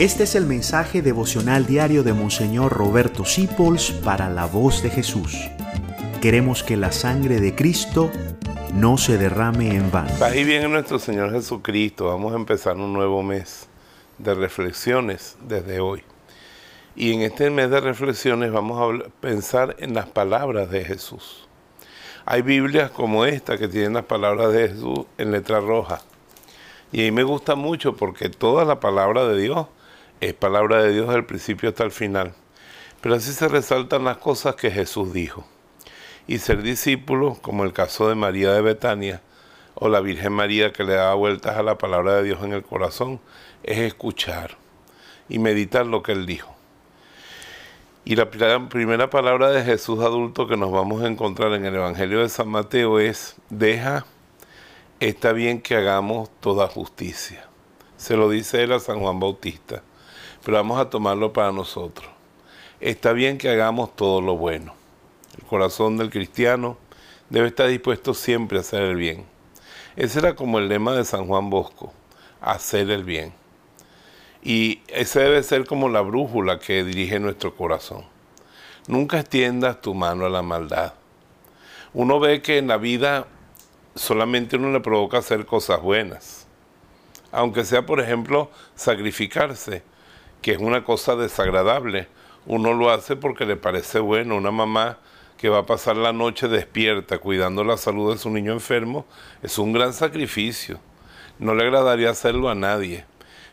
Este es el mensaje devocional diario de Monseñor Roberto Sipols para la voz de Jesús. Queremos que la sangre de Cristo no se derrame en vano. Paz y bien en nuestro Señor Jesucristo. Vamos a empezar un nuevo mes de reflexiones desde hoy. Y en este mes de reflexiones vamos a pensar en las palabras de Jesús. Hay Biblias como esta que tienen las palabras de Jesús en letra roja. Y ahí me gusta mucho porque toda la palabra de Dios es palabra de Dios del principio hasta el final. Pero así se resaltan las cosas que Jesús dijo. Y ser discípulo, como el caso de María de Betania, o la Virgen María que le da vueltas a la palabra de Dios en el corazón, es escuchar y meditar lo que Él dijo. Y la primera palabra de Jesús adulto que nos vamos a encontrar en el Evangelio de San Mateo es, deja, está bien que hagamos toda justicia. Se lo dice él a San Juan Bautista pero vamos a tomarlo para nosotros. Está bien que hagamos todo lo bueno. El corazón del cristiano debe estar dispuesto siempre a hacer el bien. Ese era como el lema de San Juan Bosco, hacer el bien. Y ese debe ser como la brújula que dirige nuestro corazón. Nunca extiendas tu mano a la maldad. Uno ve que en la vida solamente uno le provoca hacer cosas buenas. Aunque sea, por ejemplo, sacrificarse que es una cosa desagradable. Uno lo hace porque le parece bueno. Una mamá que va a pasar la noche despierta cuidando la salud de su niño enfermo es un gran sacrificio. No le agradaría hacerlo a nadie,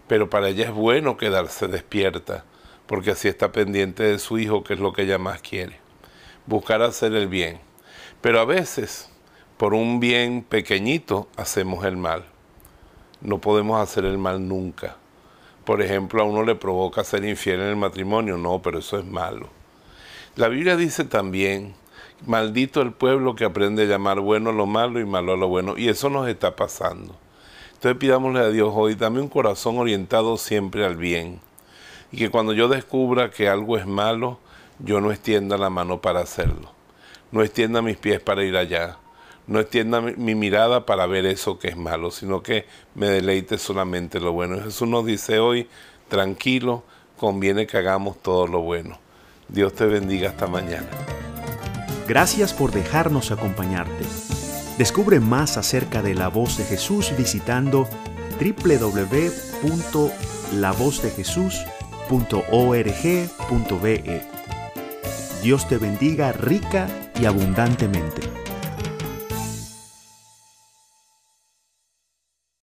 pero para ella es bueno quedarse despierta, porque así está pendiente de su hijo, que es lo que ella más quiere. Buscar hacer el bien. Pero a veces, por un bien pequeñito, hacemos el mal. No podemos hacer el mal nunca por ejemplo, a uno le provoca ser infiel en el matrimonio. No, pero eso es malo. La Biblia dice también, maldito el pueblo que aprende a llamar bueno a lo malo y malo a lo bueno. Y eso nos está pasando. Entonces pidámosle a Dios hoy, dame un corazón orientado siempre al bien. Y que cuando yo descubra que algo es malo, yo no extienda la mano para hacerlo. No extienda mis pies para ir allá no extienda mi mirada para ver eso que es malo, sino que me deleite solamente lo bueno. Jesús nos dice hoy, tranquilo, conviene que hagamos todo lo bueno. Dios te bendiga hasta mañana. Gracias por dejarnos acompañarte. Descubre más acerca de la voz de Jesús visitando www.lavozdejesús.org.be. Dios te bendiga rica y abundantemente.